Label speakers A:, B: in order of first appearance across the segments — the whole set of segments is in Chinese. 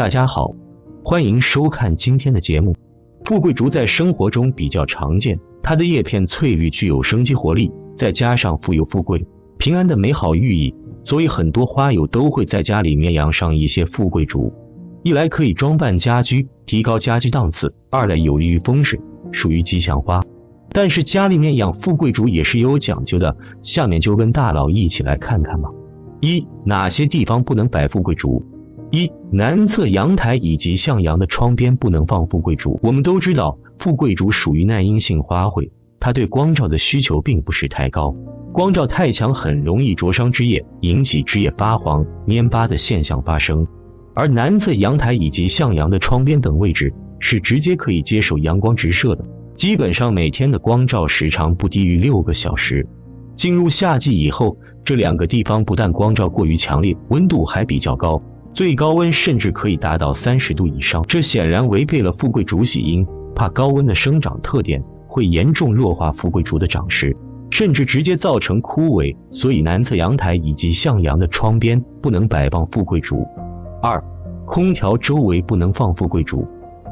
A: 大家好，欢迎收看今天的节目。富贵竹在生活中比较常见，它的叶片翠绿，具有生机活力，再加上富有富贵、平安的美好寓意，所以很多花友都会在家里面养上一些富贵竹。一来可以装扮家居，提高家居档次；二来有利于风水，属于吉祥花。但是家里面养富贵竹也是有讲究的，下面就跟大佬一起来看看吧。一、哪些地方不能摆富贵竹？一、南侧阳台以及向阳的窗边不能放富贵竹。我们都知道，富贵竹属于耐阴性花卉，它对光照的需求并不是太高，光照太强很容易灼伤枝叶，引起枝叶发黄、蔫巴的现象发生。而南侧阳台以及向阳的窗边等位置是直接可以接受阳光直射的。基本上每天的光照时长不低于六个小时。进入夏季以后，这两个地方不但光照过于强烈，温度还比较高，最高温甚至可以达到三十度以上。这显然违背了富贵竹喜阴，怕高温的生长特点会严重弱化富贵竹的长势，甚至直接造成枯萎。所以南侧阳台以及向阳的窗边不能摆放富贵竹。二，空调周围不能放富贵竹。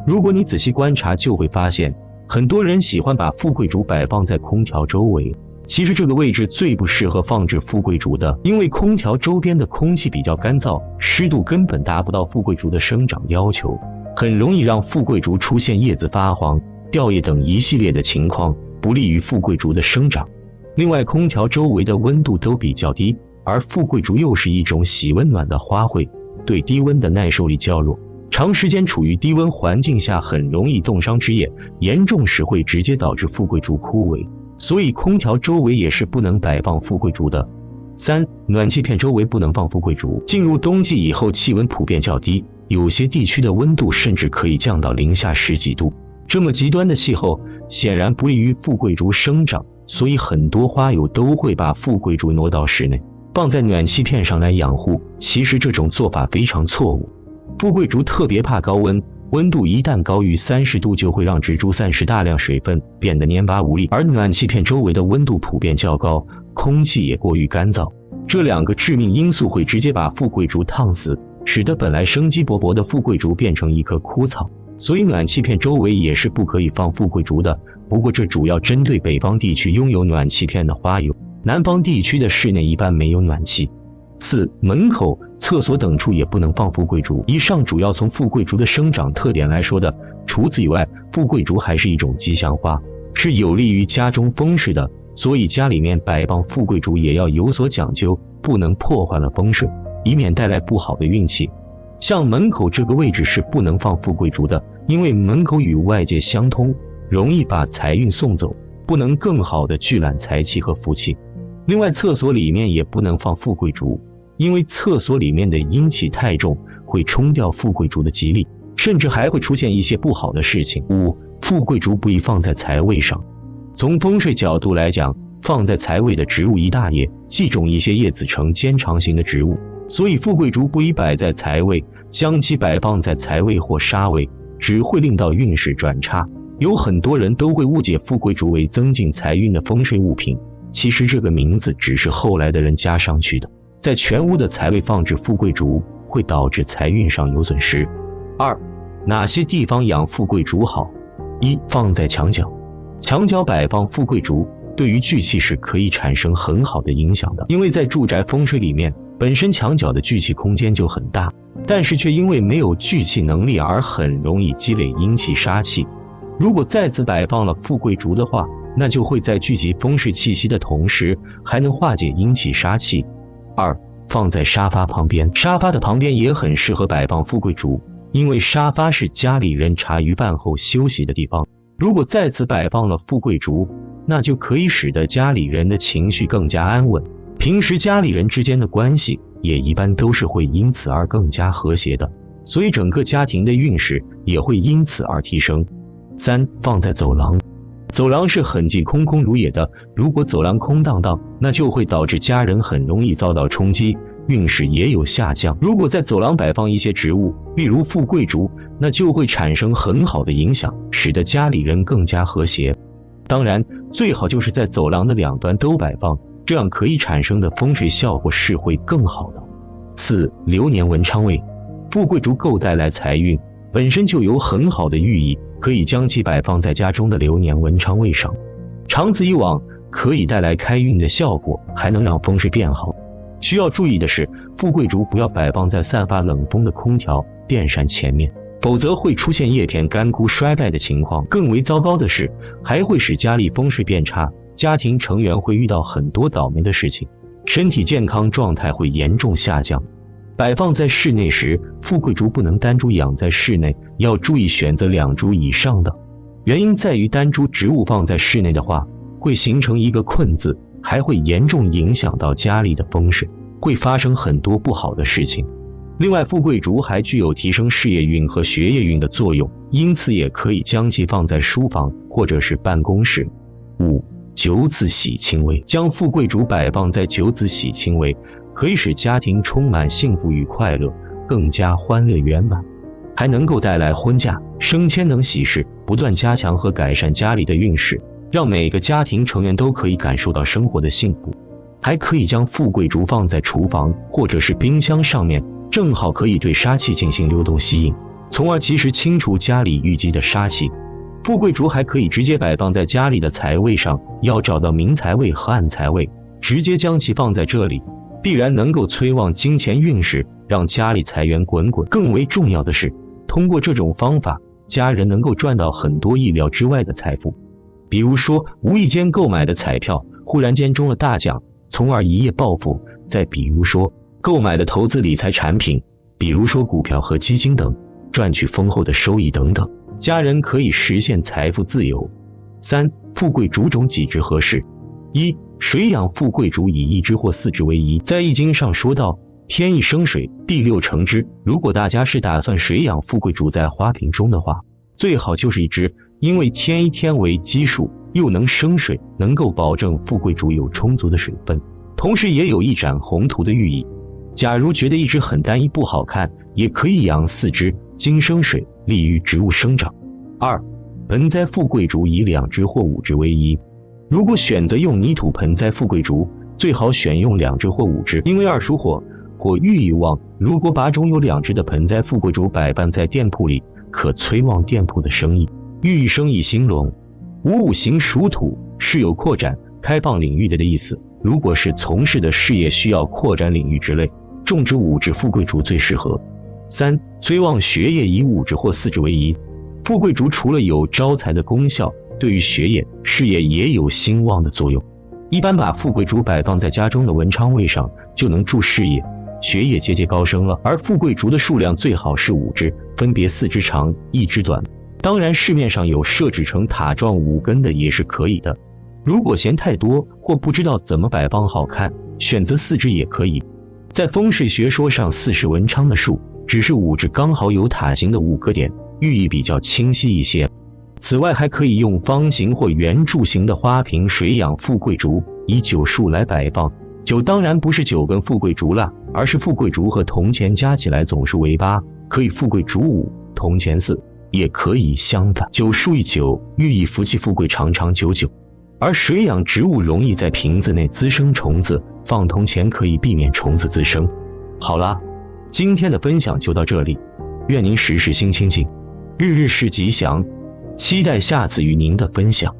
A: 如果你仔细观察，就会发现。很多人喜欢把富贵竹摆放在空调周围，其实这个位置最不适合放置富贵竹的，因为空调周边的空气比较干燥，湿度根本达不到富贵竹的生长要求，很容易让富贵竹出现叶子发黄、掉叶等一系列的情况，不利于富贵竹的生长。另外，空调周围的温度都比较低，而富贵竹又是一种喜温暖的花卉，对低温的耐受力较弱。长时间处于低温环境下，很容易冻伤枝叶，严重时会直接导致富贵竹枯萎。所以空调周围也是不能摆放富贵竹的。三、暖气片周围不能放富贵竹。进入冬季以后，气温普遍较低，有些地区的温度甚至可以降到零下十几度。这么极端的气候，显然不利于富贵竹生长，所以很多花友都会把富贵竹挪到室内，放在暖气片上来养护。其实这种做法非常错误。富贵竹特别怕高温，温度一旦高于三十度，就会让植株散失大量水分，变得蔫巴无力。而暖气片周围的温度普遍较高，空气也过于干燥，这两个致命因素会直接把富贵竹烫死，使得本来生机勃勃的富贵竹变成一棵枯草。所以暖气片周围也是不可以放富贵竹的。不过这主要针对北方地区拥有暖气片的花友，南方地区的室内一般没有暖气。四门口、厕所等处也不能放富贵竹。以上主要从富贵竹的生长特点来说的。除此以外，富贵竹还是一种吉祥花，是有利于家中风水的。所以家里面摆放富贵竹也要有所讲究，不能破坏了风水，以免带来不好的运气。像门口这个位置是不能放富贵竹的，因为门口与外界相通，容易把财运送走，不能更好的聚揽财气和福气。另外，厕所里面也不能放富贵竹。因为厕所里面的阴气太重，会冲掉富贵竹的吉利，甚至还会出现一些不好的事情。五、富贵竹不宜放在财位上。从风水角度来讲，放在财位的植物一大叶，忌种一些叶子呈尖长形的植物，所以富贵竹不宜摆在财位。将其摆放在财位或杀位，只会令到运势转差。有很多人都会误解富贵竹为增进财运的风水物品，其实这个名字只是后来的人加上去的。在全屋的财位放置富贵竹，会导致财运上有损失。二，哪些地方养富贵竹好？一，放在墙角，墙角摆放富贵竹，对于聚气是可以产生很好的影响的。因为在住宅风水里面，本身墙角的聚气空间就很大，但是却因为没有聚气能力而很容易积累阴气杀气。如果再次摆放了富贵竹的话，那就会在聚集风水气息的同时，还能化解阴气杀气。二放在沙发旁边，沙发的旁边也很适合摆放富贵竹，因为沙发是家里人茶余饭后休息的地方。如果再次摆放了富贵竹，那就可以使得家里人的情绪更加安稳，平时家里人之间的关系也一般都是会因此而更加和谐的，所以整个家庭的运势也会因此而提升。三放在走廊。走廊是很近空空如也的，如果走廊空荡荡，那就会导致家人很容易遭到冲击，运势也有下降。如果在走廊摆放一些植物，例如富贵竹，那就会产生很好的影响，使得家里人更加和谐。当然，最好就是在走廊的两端都摆放，这样可以产生的风水效果是会更好的。四流年文昌位，富贵竹够带来财运，本身就有很好的寓意，可以将其摆放在家中的流年文昌位上，长此以往，可以带来开运的效果，还能让风水变好。需要注意的是，富贵竹不要摆放在散发冷风的空调、电扇前面，否则会出现叶片干枯衰败的情况。更为糟糕的是，还会使家里风水变差，家庭成员会遇到很多倒霉的事情，身体健康状态会严重下降。摆放在室内时，富贵竹不能单株养在室内，要注意选择两株以上的。原因在于单株植物放在室内的话，会形成一个困字。还会严重影响到家里的风水，会发生很多不好的事情。另外，富贵竹还具有提升事业运和学业运的作用，因此也可以将其放在书房或者是办公室。五九子喜庆位，将富贵竹摆放在九子喜庆位，可以使家庭充满幸福与快乐，更加欢乐圆满，还能够带来婚嫁、升迁等喜事，不断加强和改善家里的运势。让每个家庭成员都可以感受到生活的幸福，还可以将富贵竹放在厨房或者是冰箱上面，正好可以对杀气进行流动吸引，从而及时清除家里淤积的杀气。富贵竹还可以直接摆放在家里的财位上，要找到明财位和暗财位，直接将其放在这里，必然能够催旺金钱运势，让家里财源滚滚。更为重要的是，通过这种方法，家人能够赚到很多意料之外的财富。比如说，无意间购买的彩票，忽然间中了大奖，从而一夜暴富；再比如说，购买的投资理财产品，比如说股票和基金等，赚取丰厚的收益等等，家人可以实现财富自由。三、富贵竹种几枝合适？一、水养富贵竹以一枝或四枝为宜。在易经上说到，天一生水，地六成枝。如果大家是打算水养富贵竹在花瓶中的话，最好就是一枝。因为天一天为基数，又能生水，能够保证富贵竹有充足的水分，同时也有一展宏图的寓意。假如觉得一只很单一不好看，也可以养四枝，金生水，利于植物生长。二，盆栽富贵竹以两枝或五枝为宜。如果选择用泥土盆栽富贵竹，最好选用两只或五只，因为二属火，火寓意旺。如果把种有两只的盆栽富贵竹摆放在店铺里，可催旺店铺的生意。寓意生意兴隆，五五行属土，是有扩展、开放领域的的意思。如果是从事的事业需要扩展领域之类，种植五只富贵竹最适合。三、催旺学业以五只或四只为宜。富贵竹除了有招财的功效，对于学业、事业也有兴旺的作用。一般把富贵竹摆放在家中的文昌位上，就能助事业、学业节节高升了。而富贵竹的数量最好是五枝，分别四枝长，一枝短。当然，市面上有设置成塔状五根的也是可以的。如果嫌太多或不知道怎么摆放好看，选择四枝也可以。在风水学说上，四是文昌的数，只是五只刚好有塔形的五个点，寓意比较清晰一些。此外，还可以用方形或圆柱形的花瓶水养富贵竹，以九数来摆放。九当然不是九根富贵竹了，而是富贵竹和铜钱加起来总数为八，可以富贵竹五，铜钱四。也可以相反，九数一九，寓意福气富贵长长久久。而水养植物容易在瓶子内滋生虫子，放铜钱可以避免虫子滋生。好啦，今天的分享就到这里，愿您时时心清静，日日是吉祥，期待下次与您的分享。